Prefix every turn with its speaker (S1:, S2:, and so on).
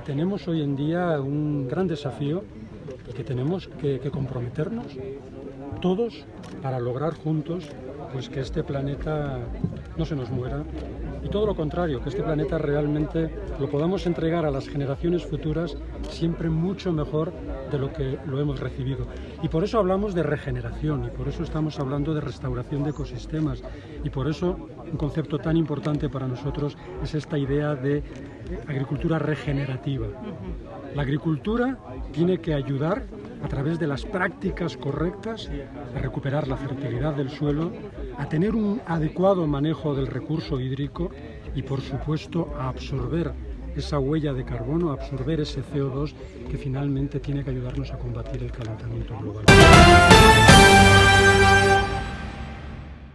S1: tenemos hoy en día un gran desafío y que tenemos que, que comprometernos todos para lograr juntos pues que este planeta no se nos muera y todo lo contrario, que este planeta realmente lo podamos entregar a las generaciones futuras siempre mucho mejor de lo que lo hemos recibido. Y por eso hablamos de regeneración y por eso estamos hablando de restauración de ecosistemas y por eso un concepto tan importante para nosotros es esta idea de agricultura regenerativa. La agricultura tiene que a través de las prácticas correctas a recuperar la fertilidad del suelo, a tener un adecuado manejo del recurso hídrico y por supuesto a absorber esa huella de carbono, a absorber ese CO2 que finalmente tiene que ayudarnos a combatir el calentamiento global.